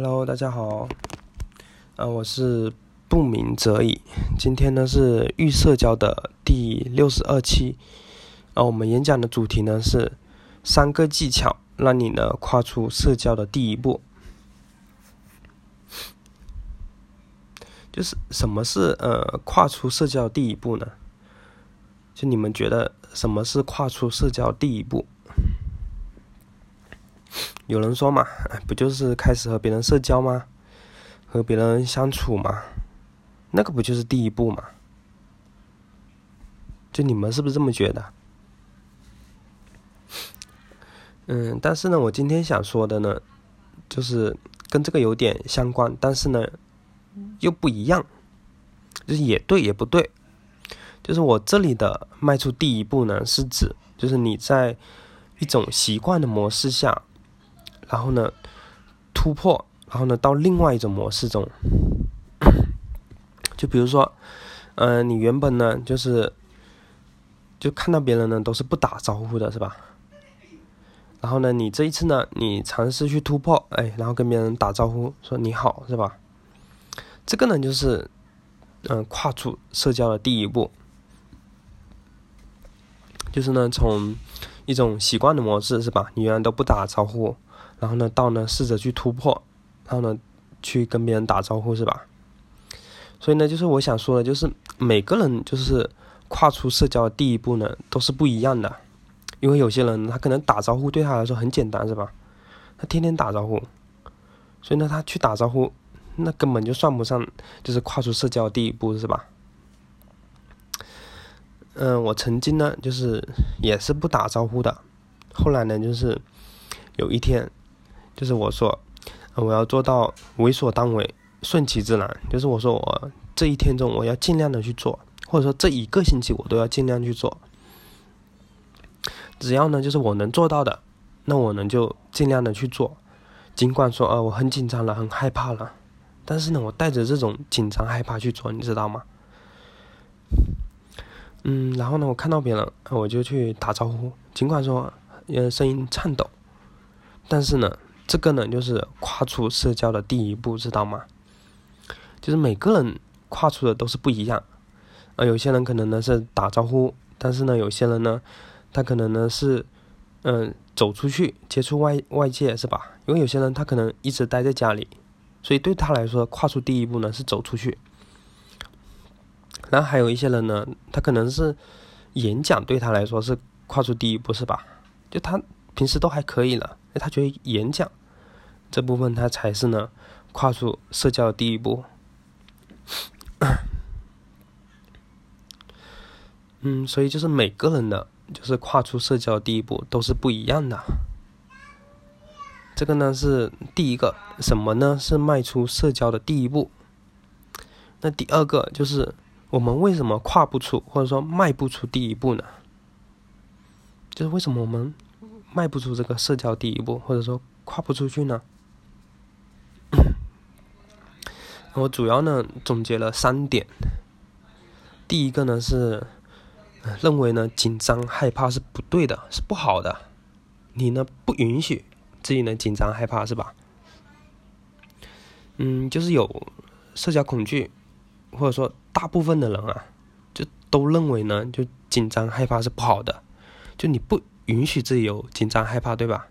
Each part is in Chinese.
Hello，大家好，啊，我是不鸣则已。今天呢是预社交的第六十二期，啊，我们演讲的主题呢是三个技巧，让你呢跨出社交的第一步。就是什么是呃跨出社交第一步呢？就你们觉得什么是跨出社交第一步？有人说嘛，不就是开始和别人社交吗？和别人相处嘛，那个不就是第一步吗？就你们是不是这么觉得？嗯，但是呢，我今天想说的呢，就是跟这个有点相关，但是呢，又不一样，就是也对也不对。就是我这里的迈出第一步呢，是指就是你在一种习惯的模式下。然后呢，突破，然后呢，到另外一种模式中，就比如说，嗯，你原本呢就是，就看到别人呢都是不打招呼的，是吧？然后呢，你这一次呢，你尝试去突破，哎，然后跟别人打招呼，说你好，是吧？这个呢就是，嗯，跨出社交的第一步，就是呢从一种习惯的模式，是吧？你原来都不打招呼。然后呢，到呢试着去突破，然后呢去跟别人打招呼，是吧？所以呢，就是我想说的，就是每个人就是跨出社交的第一步呢，都是不一样的。因为有些人他可能打招呼对他来说很简单，是吧？他天天打招呼，所以呢他去打招呼，那根本就算不上就是跨出社交第一步，是吧？嗯，我曾经呢就是也是不打招呼的，后来呢就是有一天。就是我说，我要做到为所当为，顺其自然。就是我说我这一天中我要尽量的去做，或者说这一个星期我都要尽量去做。只要呢，就是我能做到的，那我呢就尽量的去做。尽管说啊，我很紧张了，很害怕了，但是呢，我带着这种紧张害怕去做，你知道吗？嗯，然后呢，我看到别人，我就去打招呼。尽管说，呃，声音颤抖，但是呢。这个呢，就是跨出社交的第一步，知道吗？就是每个人跨出的都是不一样，啊，有些人可能呢是打招呼，但是呢，有些人呢，他可能呢是，嗯，走出去接触外外界，是吧？因为有些人他可能一直待在家里，所以对他来说，跨出第一步呢是走出去。然后还有一些人呢，他可能是演讲对他来说是跨出第一步，是吧？就他平时都还可以了，他觉得演讲。这部分他才是呢，跨出社交第一步。嗯，所以就是每个人的，就是跨出社交第一步都是不一样的。这个呢是第一个，什么呢？是迈出社交的第一步。那第二个就是我们为什么跨不出，或者说迈不出第一步呢？就是为什么我们迈不出这个社交第一步，或者说跨不出去呢？我主要呢总结了三点。第一个呢是认为呢紧张害怕是不对的，是不好的。你呢不允许自己呢紧张害怕是吧？嗯，就是有社交恐惧，或者说大部分的人啊，就都认为呢就紧张害怕是不好的，就你不允许自己有紧张害怕，对吧？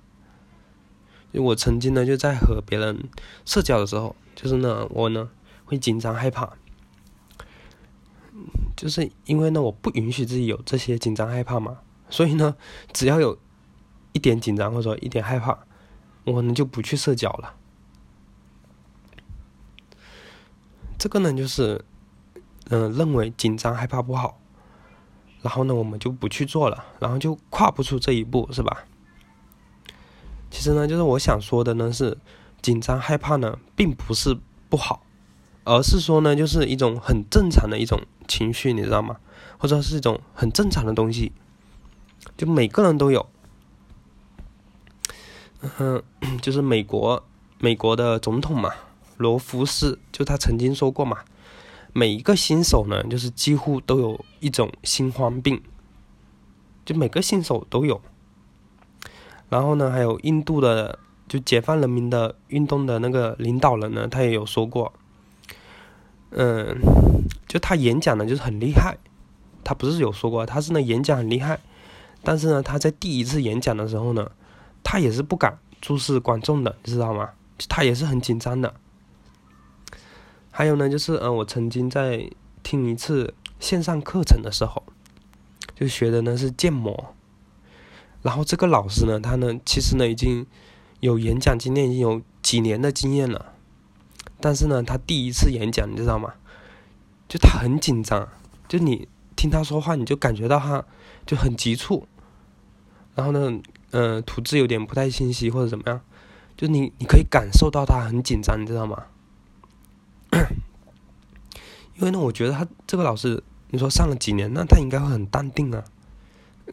就我曾经呢就在和别人社交的时候，就是呢我呢。会紧张害怕，就是因为呢，我不允许自己有这些紧张害怕嘛，所以呢，只要有一点紧张或者说一点害怕，我可能就不去社交了。这个呢，就是嗯，认为紧张害怕不好，然后呢，我们就不去做了，然后就跨不出这一步，是吧？其实呢，就是我想说的呢，是紧张害怕呢，并不是不好。而是说呢，就是一种很正常的一种情绪，你知道吗？或者是一种很正常的东西，就每个人都有。嗯，就是美国美国的总统嘛，罗福斯，就他曾经说过嘛，每一个新手呢，就是几乎都有一种心慌病，就每个新手都有。然后呢，还有印度的就解放人民的运动的那个领导人呢，他也有说过，嗯，就他演讲呢就是很厉害，他不是有说过，他是呢演讲很厉害，但是呢他在第一次演讲的时候呢，他也是不敢注视观众的，你知道吗？他也是很紧张的。还有呢，就是嗯，我曾经在听一次线上课程的时候，就学的呢是建模，然后这个老师呢，他呢其实呢已经。有演讲经验，已经有几年的经验了，但是呢，他第一次演讲，你知道吗？就他很紧张，就你听他说话，你就感觉到他就很急促，然后呢，嗯，吐字有点不太清晰或者怎么样，就你你可以感受到他很紧张，你知道吗？因为呢，我觉得他这个老师，你说上了几年，那他应该会很淡定啊，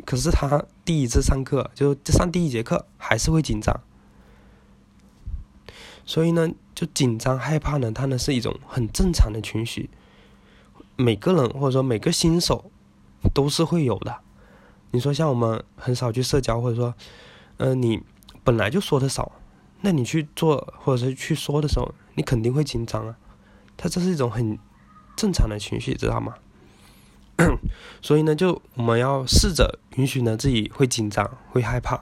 可是他第一次上课，就上第一节课，还是会紧张。所以呢，就紧张害怕呢，它呢是一种很正常的情绪，每个人或者说每个新手都是会有的。你说像我们很少去社交，或者说，嗯，你本来就说的少，那你去做或者是去说的时候，你肯定会紧张啊。它这是一种很正常的情绪，知道吗？所以呢，就我们要试着允许呢自己会紧张、会害怕，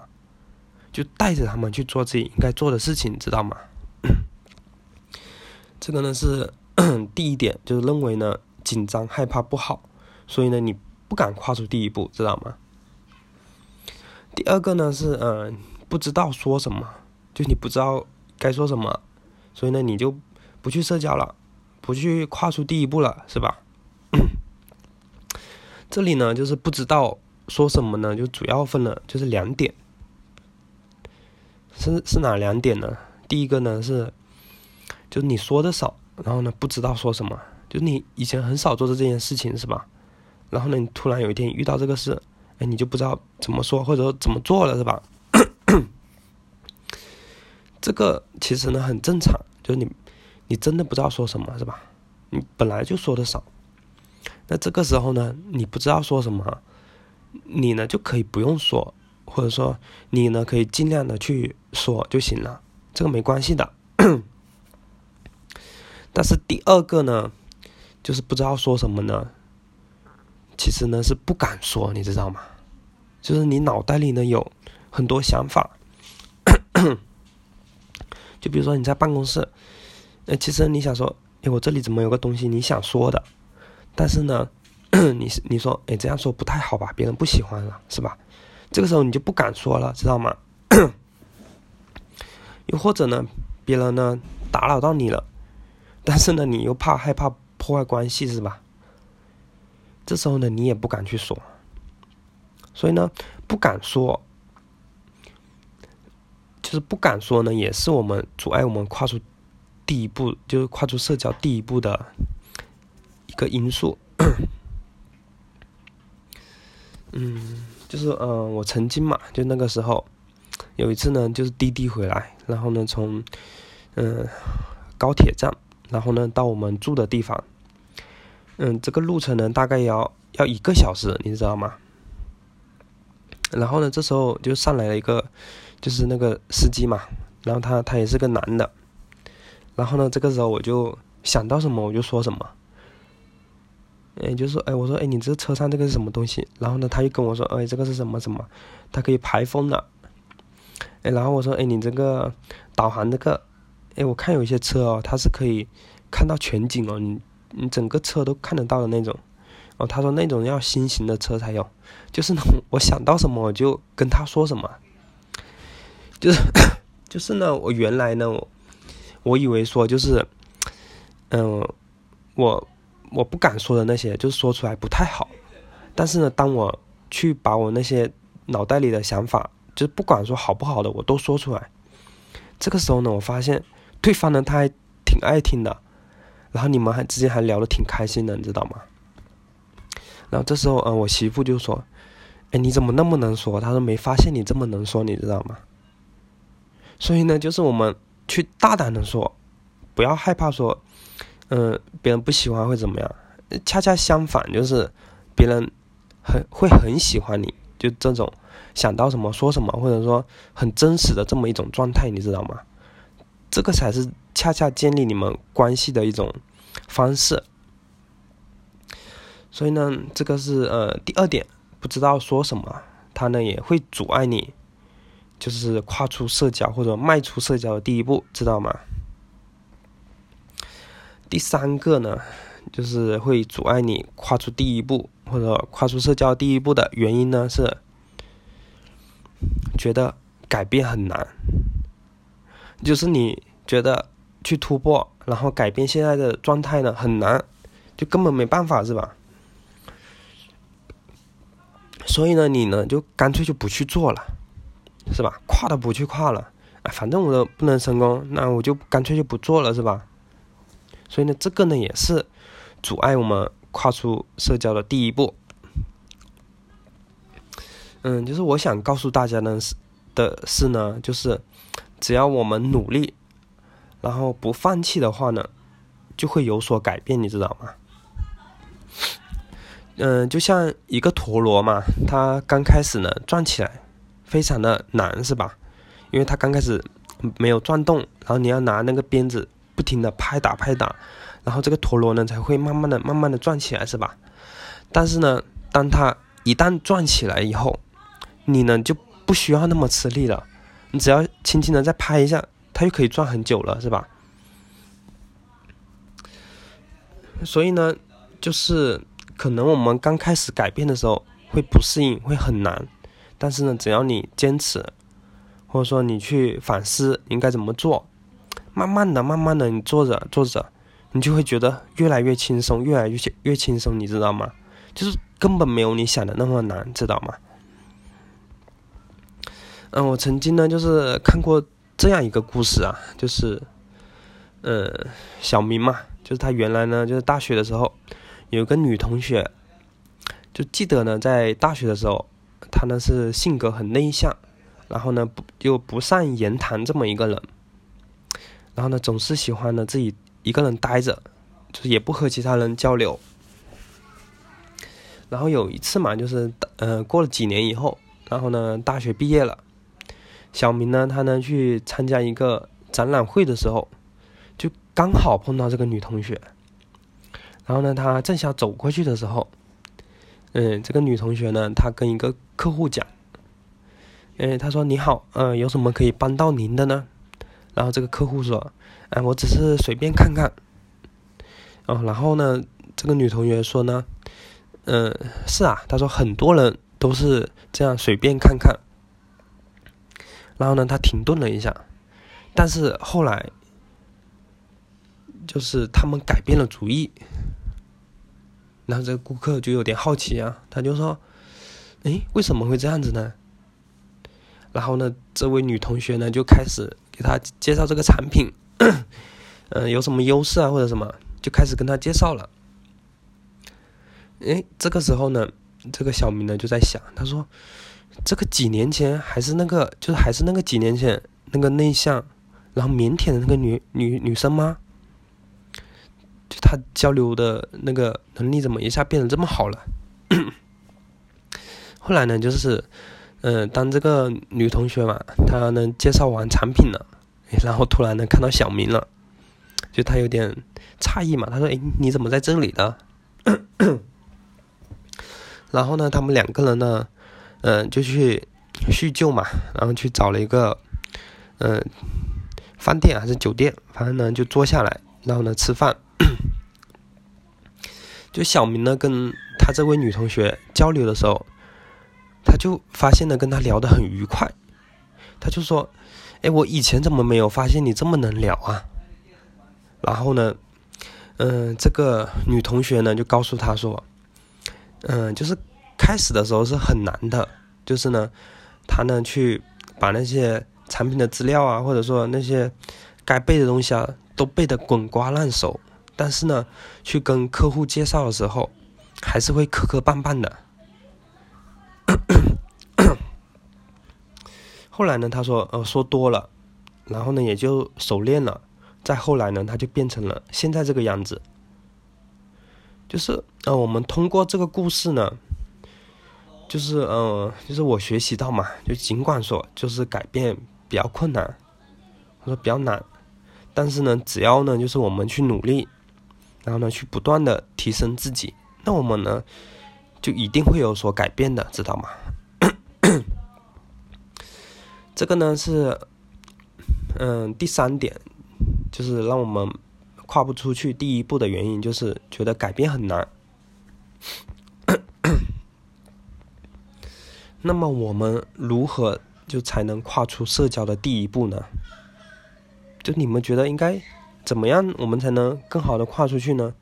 就带着他们去做自己应该做的事情，知道吗？这个呢是 第一点，就是认为呢紧张害怕不好，所以呢你不敢跨出第一步，知道吗？第二个呢是嗯不知道说什么，就你不知道该说什么，所以呢你就不去社交了，不去跨出第一步了，是吧？这里呢就是不知道说什么呢，就主要分了就是两点，是是哪两点呢？第一个呢是。就你说的少，然后呢不知道说什么，就你以前很少做的这件事情是吧？然后呢你突然有一天遇到这个事，哎你就不知道怎么说或者说怎么做了是吧？这个其实呢很正常，就是你你真的不知道说什么是吧？你本来就说的少，那这个时候呢你不知道说什么，你呢就可以不用说，或者说你呢可以尽量的去说就行了，这个没关系的。但是第二个呢，就是不知道说什么呢？其实呢是不敢说，你知道吗？就是你脑袋里呢有很多想法，就比如说你在办公室，那其实你想说，哎，我这里怎么有个东西你想说的？但是呢，你你说，哎，这样说不太好吧？别人不喜欢了，是吧？这个时候你就不敢说了，知道吗？又或者呢，别人呢打扰到你了。但是呢，你又怕害怕破坏关系，是吧？这时候呢，你也不敢去说，所以呢，不敢说，就是不敢说呢，也是我们阻碍我们跨出第一步，就是跨出社交第一步的一个因素。嗯，就是嗯，我曾经嘛，就那个时候有一次呢，就是滴滴回来，然后呢，从嗯高铁站。然后呢，到我们住的地方，嗯，这个路程呢大概要要一个小时，你知道吗？然后呢，这时候就上来了一个，就是那个司机嘛，然后他他也是个男的，然后呢，这个时候我就想到什么我就说什么，哎，就说哎，我说哎，你这车上这个是什么东西？然后呢，他又跟我说，哎，这个是什么什么？它可以排风的，哎，然后我说，哎，你这个导航这个。哎，我看有些车哦，它是可以看到全景哦，你你整个车都看得到的那种。哦，他说那种要新型的车才有，就是呢，我想到什么我就跟他说什么，就是 就是呢，我原来呢，我我以为说就是，嗯，我我不敢说的那些，就是说出来不太好。但是呢，当我去把我那些脑袋里的想法，就是不管说好不好的，我都说出来，这个时候呢，我发现。对方呢，他还挺爱听的，然后你们还之间还聊得挺开心的，你知道吗？然后这时候，嗯，我媳妇就说：“哎，你怎么那么能说？”她说：“没发现你这么能说，你知道吗？”所以呢，就是我们去大胆的说，不要害怕说，嗯，别人不喜欢会怎么样？恰恰相反，就是别人很会很喜欢你，就这种想到什么说什么，或者说很真实的这么一种状态，你知道吗？这个才是恰恰建立你们关系的一种方式。所以呢，这个是呃第二点，不知道说什么，他呢也会阻碍你，就是跨出社交或者迈出社交的第一步，知道吗？第三个呢，就是会阻碍你跨出第一步或者跨出社交第一步的原因呢是，觉得改变很难，就是你觉得去突破，然后改变现在的状态呢很难，就根本没办法，是吧？所以呢，你呢就干脆就不去做了，是吧？跨都不去跨了，哎，反正我都不能成功，那我就干脆就不做了，是吧？所以呢，这个呢也是阻碍我们跨出社交的第一步。嗯，就是我想告诉大家呢是的是呢，就是只要我们努力，然后不放弃的话呢，就会有所改变，你知道吗？嗯，就像一个陀螺嘛，它刚开始呢转起来非常的难，是吧？因为它刚开始没有转动，然后你要拿那个鞭子不停的拍打拍打，然后这个陀螺呢才会慢慢的慢慢的转起来，是吧？但是呢，当它一旦转起来以后，你呢就不需要那么吃力了，你只要轻轻的再拍一下，它就可以转很久了，是吧？所以呢，就是。可能我们刚开始改变的时候会不适应，会很难，但是呢，只要你坚持，或者说你去反思应该怎么做，慢慢的、慢慢的，你做着做着，你就会觉得越来越轻松，越来越越轻松，你知道吗？就是根本没有你想的那么难，知道吗？嗯，我曾经呢，就是看过这样一个故事啊，就是，呃，小明嘛，就是他原来呢，就是大学的时候。有个女同学，就记得呢，在大学的时候，她呢是性格很内向，然后呢不又不善言谈这么一个人，然后呢总是喜欢呢自己一个人待着，就是也不和其他人交流。然后有一次嘛，就是呃过了几年以后，然后呢大学毕业了，小明呢他呢去参加一个展览会的时候，就刚好碰到这个女同学。然后呢，他正想走过去的时候，嗯，这个女同学呢，她跟一个客户讲，嗯，她说：“你好，呃，有什么可以帮到您的呢？”然后这个客户说：“哎，我只是随便看看。”哦，然后呢，这个女同学说呢：“嗯，是啊。”她说：“很多人都是这样随便看看。”然后呢，他停顿了一下，但是后来就是他们改变了主意。然后这个顾客就有点好奇啊，他就说：“哎，为什么会这样子呢？”然后呢，这位女同学呢就开始给他介绍这个产品，嗯，有什么优势啊或者什么，就开始跟他介绍了。哎，这个时候呢，这个小明呢就在想，他说：“这个几年前还是那个，就是还是那个几年前那个内向，然后腼腆的那个女女女生吗？”就他交流的那个能力怎么一下变得这么好了？后来呢，就是，嗯，当这个女同学嘛，她呢介绍完产品了，然后突然呢看到小明了，就她有点诧异嘛，她说：“哎，你怎么在这里呢？” 然后呢，他们两个人呢，嗯，就去叙旧嘛，然后去找了一个，嗯，饭店还是酒店，反正呢就坐下来，然后呢吃饭。就小明呢，跟他这位女同学交流的时候，他就发现呢，跟他聊得很愉快。他就说：“哎，我以前怎么没有发现你这么能聊啊？”然后呢，嗯，这个女同学呢就告诉他说：“嗯，就是开始的时候是很难的，就是呢，他呢去把那些产品的资料啊，或者说那些该背的东西啊，都背得滚瓜烂熟。”但是呢，去跟客户介绍的时候，还是会磕磕绊绊的。后来呢，他说，呃，说多了，然后呢，也就熟练了。再后来呢，他就变成了现在这个样子。就是，呃，我们通过这个故事呢，就是嗯，就是我学习到嘛，就尽管说就是改变比较困难，或者说比较难，但是呢，只要呢，就是我们去努力，然后呢，去不断的提升自己，那我们呢，就一定会有所改变的，知道吗？这个呢是，嗯，第三点，就是让我们跨不出去第一步的原因，就是觉得改变很难。那么我们如何就才能跨出社交的第一步呢？就你们觉得应该怎么样，我们才能更好的跨出去呢？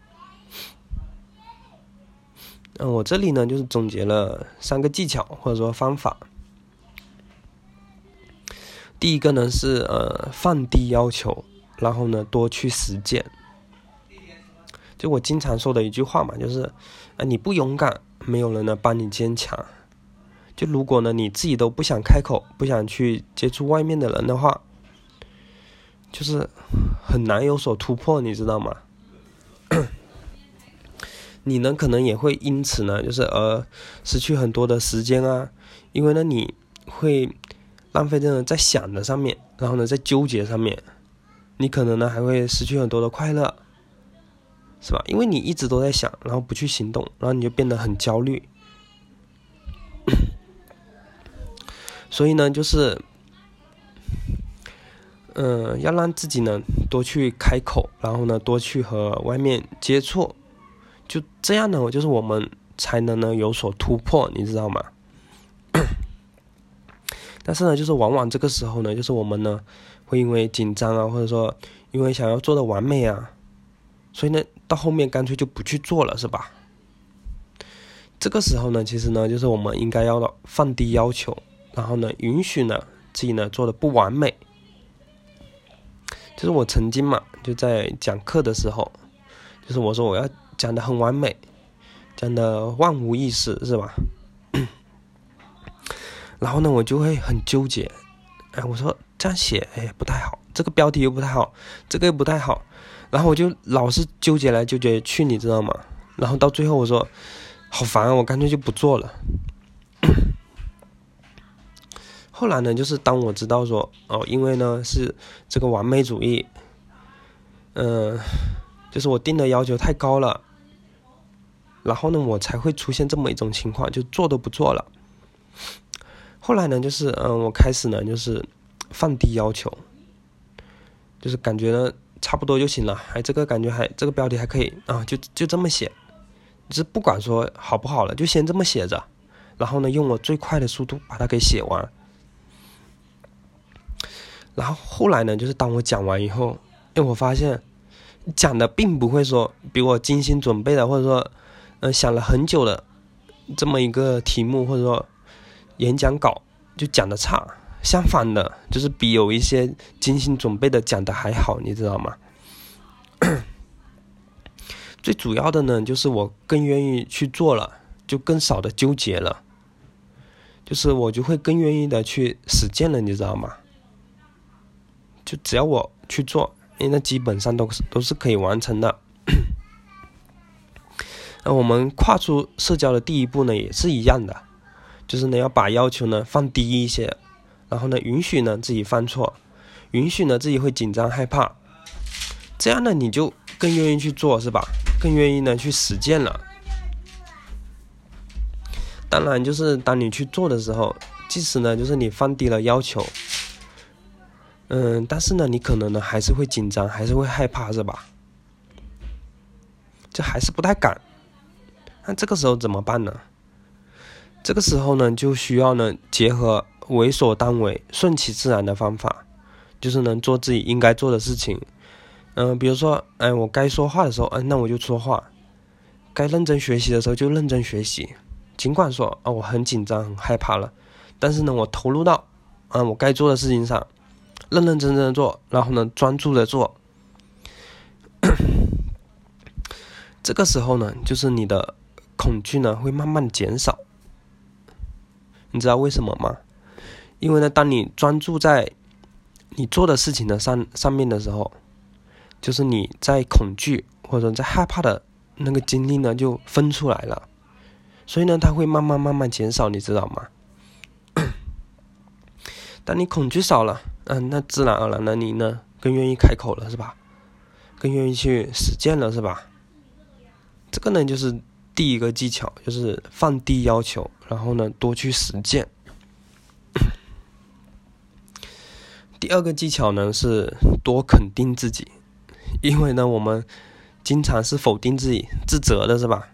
嗯，我这里呢就是总结了三个技巧或者说方法。第一个呢是呃放低要求，然后呢多去实践。就我经常说的一句话嘛，就是啊你不勇敢，没有人能帮你坚强。就如果呢，你自己都不想开口，不想去接触外面的人的话，就是很难有所突破，你知道吗？你呢，可能也会因此呢，就是而失去很多的时间啊，因为呢，你会浪费在在想的上面，然后呢，在纠结上面，你可能呢还会失去很多的快乐，是吧？因为你一直都在想，然后不去行动，然后你就变得很焦虑。所以呢，就是，嗯，要让自己呢多去开口，然后呢多去和外面接触，就这样呢，我就是我们才能呢有所突破，你知道吗？但是呢，就是往往这个时候呢，就是我们呢会因为紧张啊，或者说因为想要做的完美啊，所以呢到后面干脆就不去做了，是吧？这个时候呢，其实呢，就是我们应该要放低要求。然后呢，允许呢自己呢做的不完美，就是我曾经嘛就在讲课的时候，就是我说我要讲的很完美，讲的万无一失是吧？然后呢我就会很纠结，哎我说这样写哎不太好，这个标题又不太好，这个又不太好，然后我就老是纠结来纠结去，你知道吗？然后到最后我说好烦啊，我干脆就不做了。后来呢，就是当我知道说，哦，因为呢是这个完美主义，嗯，就是我定的要求太高了，然后呢，我才会出现这么一种情况，就做都不做了。后来呢，就是嗯，我开始呢，就是放低要求，就是感觉呢差不多就行了，哎，这个感觉还这个标题还可以啊，就就这么写，就是不管说好不好了，就先这么写着，然后呢，用我最快的速度把它给写完。然后后来呢，就是当我讲完以后，哎，我发现讲的并不会说比我精心准备的，或者说，嗯，想了很久的这么一个题目，或者说演讲稿就讲的差。相反的，就是比有一些精心准备的讲的还好，你知道吗？最主要的呢，就是我更愿意去做了，就更少的纠结了，就是我就会更愿意的去实践了，你知道吗？就只要我去做，因为那基本上都是都是可以完成的。那我们跨出社交的第一步呢，也是一样的，就是呢要把要求呢放低一些，然后呢允许呢自己犯错，允许呢自己会紧张害怕，这样呢你就更愿意去做，是吧？更愿意呢去实践了。当然，就是当你去做的时候，即使呢就是你放低了要求。嗯，但是呢，你可能呢还是会紧张，还是会害怕，是吧？就还是不太敢。那这个时候怎么办呢？这个时候呢，就需要呢结合为所当为、顺其自然的方法，就是能做自己应该做的事情。嗯，比如说，哎，我该说话的时候，嗯，那我就说话；该认真学习的时候就认真学习。尽管说啊，我很紧张、很害怕了，但是呢，我投入到啊我该做的事情上。认认真真的做，然后呢，专注的做。这个时候呢，就是你的恐惧呢会慢慢减少。你知道为什么吗？因为呢，当你专注在你做的事情的上上面的时候，就是你在恐惧或者在害怕的那个经历呢就分出来了。所以呢，它会慢慢慢慢减少，你知道吗？当你恐惧少了，嗯，那自然而然的你呢，更愿意开口了，是吧？更愿意去实践了，是吧？这个呢，就是第一个技巧，就是放低要求，然后呢，多去实践。第二个技巧呢，是多肯定自己，因为呢，我们经常是否定自己、自责的，是吧？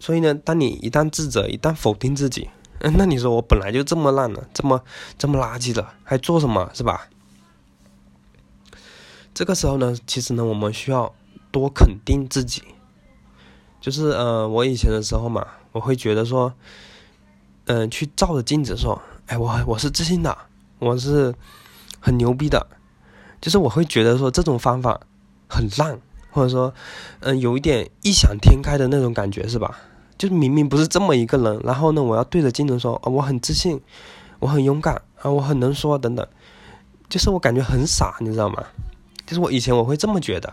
所以呢，当你一旦自责、一旦否定自己，嗯，那你说我本来就这么烂了，这么这么垃圾了，还做什么是吧？这个时候呢，其实呢，我们需要多肯定自己。就是呃，我以前的时候嘛，我会觉得说，嗯，去照着镜子说，哎，我我是自信的，我是很牛逼的。就是我会觉得说这种方法很烂，或者说，嗯，有一点异想天开的那种感觉，是吧？就明明不是这么一个人，然后呢，我要对着镜子说，啊，我很自信，我很勇敢啊，我很能说等等，就是我感觉很傻，你知道吗？就是我以前我会这么觉得，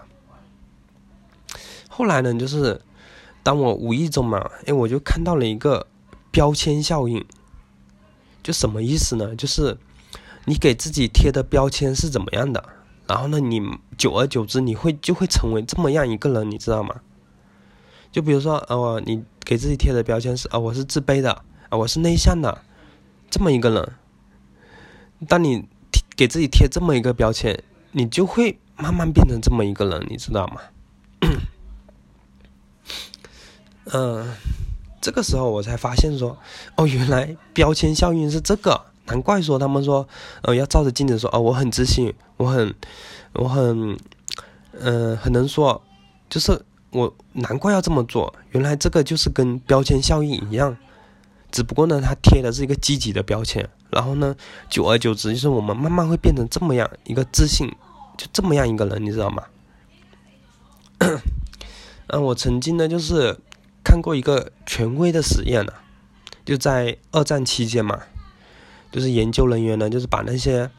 后来呢，就是当我无意中嘛，哎，我就看到了一个标签效应，就什么意思呢？就是你给自己贴的标签是怎么样的，然后呢，你久而久之，你会就会成为这么样一个人，你知道吗？就比如说，呃，你给自己贴的标签是，啊，我是自卑的，啊，我是内向的，这么一个人。当你给自己贴这么一个标签，你就会慢慢变成这么一个人，你知道吗？嗯，这个时候我才发现说，哦，原来标签效应是这个，难怪说他们说，呃，要照着镜子说，哦，我很自信，我很，我很，嗯，很能说，就是。我难怪要这么做，原来这个就是跟标签效应一样，只不过呢，它贴的是一个积极的标签，然后呢，久而久之，就是我们慢慢会变成这么样一个自信，就这么样一个人，你知道吗？嗯，我曾经呢，就是看过一个权威的实验呢，就在二战期间嘛，就是研究人员呢，就是把那些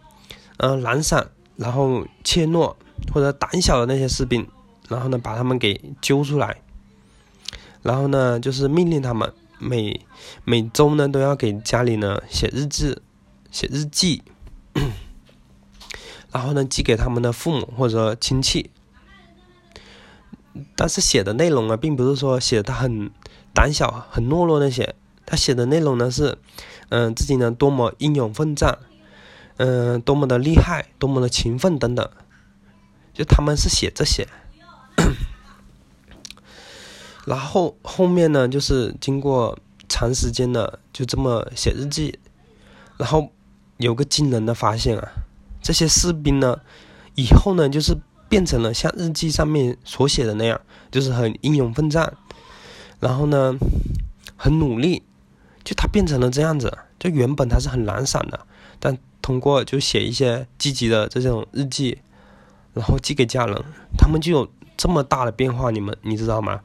嗯懒散、然后怯懦或者胆小的那些士兵。然后呢，把他们给揪出来，然后呢，就是命令他们每每周呢都要给家里呢写日志，写日记，然后呢寄给他们的父母或者亲戚。但是写的内容呢，并不是说写他很胆小、很懦弱那些，他写的内容呢是，嗯，自己呢多么英勇奋战，嗯，多么的厉害，多么的勤奋等等，就他们是写这些。然后后面呢，就是经过长时间的就这么写日记，然后有个惊人的发现啊，这些士兵呢，以后呢就是变成了像日记上面所写的那样，就是很英勇奋战，然后呢很努力，就他变成了这样子，就原本他是很懒散的，但通过就写一些积极的这种日记，然后寄给家人，他们就有。这么大的变化，你们你知道吗？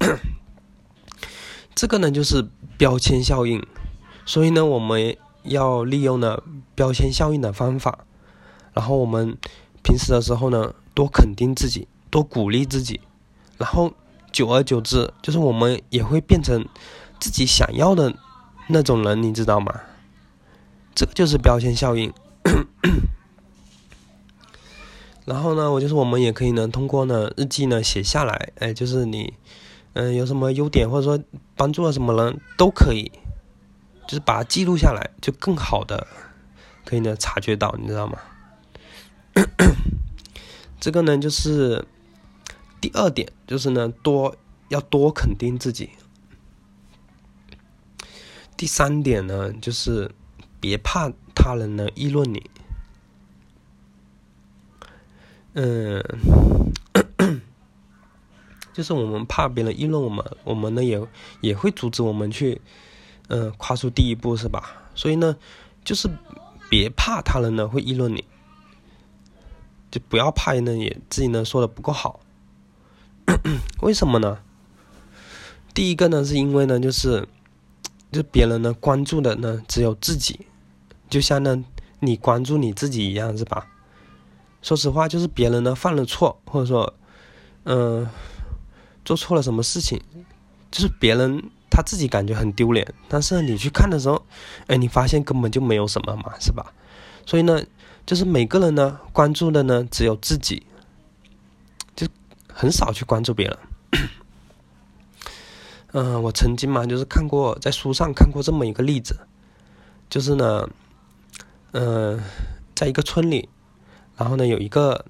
这个呢就是标签效应，所以呢我们要利用呢标签效应的方法，然后我们平时的时候呢多肯定自己，多鼓励自己，然后久而久之，就是我们也会变成自己想要的那种人，你知道吗？这个就是标签效应。然后呢，我就是我们也可以呢，通过呢日记呢写下来，哎，就是你，嗯，有什么优点或者说帮助了什么人都可以，就是把它记录下来，就更好的可以呢察觉到，你知道吗？这个呢就是第二点，就是呢多要多肯定自己。第三点呢就是别怕他人呢议论你。嗯，就是我们怕别人议论我们，我们呢也也会阻止我们去，嗯，跨出第一步，是吧？所以呢，就是别怕他人呢会议论你，就不要怕呢也自己呢说的不够好。为什么呢？第一个呢是因为呢就是，就别人呢关注的呢只有自己，就像呢你关注你自己一样，是吧？说实话，就是别人呢犯了错，或者说，嗯，做错了什么事情，就是别人他自己感觉很丢脸，但是你去看的时候，哎，你发现根本就没有什么嘛，是吧？所以呢，就是每个人呢关注的呢只有自己，就很少去关注别人。嗯，我曾经嘛就是看过在书上看过这么一个例子，就是呢，嗯，在一个村里，然后呢有一个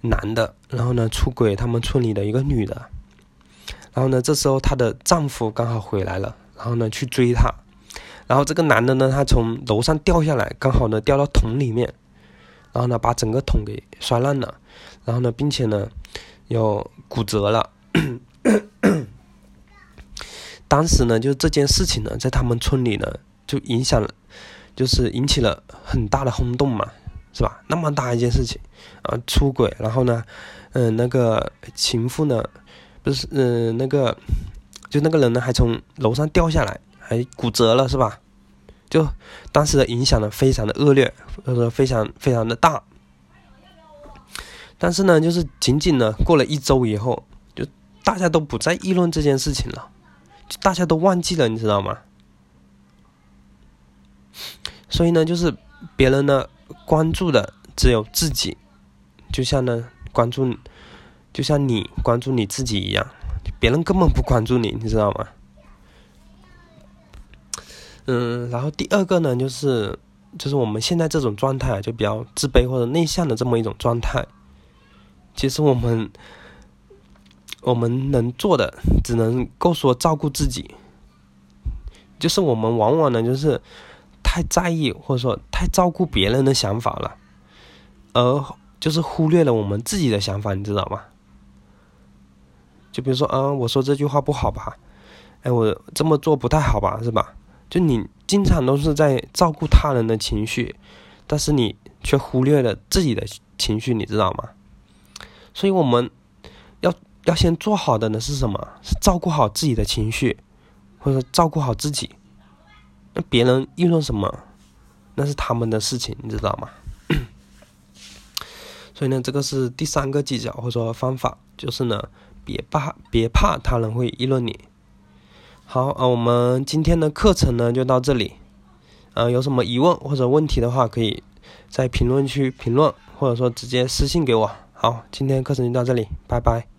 男的，然后呢出轨他们村里的一个女的。然后呢，这时候她的丈夫刚好回来了，然后呢去追她，然后这个男的呢，他从楼上掉下来，刚好呢掉到桶里面，然后呢把整个桶给摔烂了，然后呢，并且呢又骨折了。当时呢，就这件事情呢，在他们村里呢就影响了，就是引起了很大的轰动嘛，是吧？那么大一件事情啊，出轨，然后呢，嗯，那个情妇呢。就是，嗯，那个，就那个人呢，还从楼上掉下来，还骨折了，是吧？就当时的影响呢，非常的恶劣，或者说非常非常的大。但是呢，就是仅仅呢，过了一周以后，就大家都不再议论这件事情了，大家都忘记了，你知道吗？所以呢，就是别人呢关注的只有自己，就像呢关注。就像你关注你自己一样，别人根本不关注你，你知道吗？嗯，然后第二个呢，就是就是我们现在这种状态，就比较自卑或者内向的这么一种状态。其实我们我们能做的，只能够说照顾自己。就是我们往往呢，就是太在意或者说太照顾别人的想法了，而就是忽略了我们自己的想法，你知道吗？就比如说，啊，我说这句话不好吧？哎，我这么做不太好吧？是吧？就你经常都是在照顾他人的情绪，但是你却忽略了自己的情绪，你知道吗？所以我们要要先做好的呢是什么？是照顾好自己的情绪，或者照顾好自己。那别人议论什么，那是他们的事情，你知道吗？所以呢，这个是第三个技巧或者说方法，就是呢。别怕，别怕，他人会议论你。好，啊，我们今天的课程呢就到这里。呃，有什么疑问或者问题的话，可以在评论区评论，或者说直接私信给我。好，今天课程就到这里，拜拜。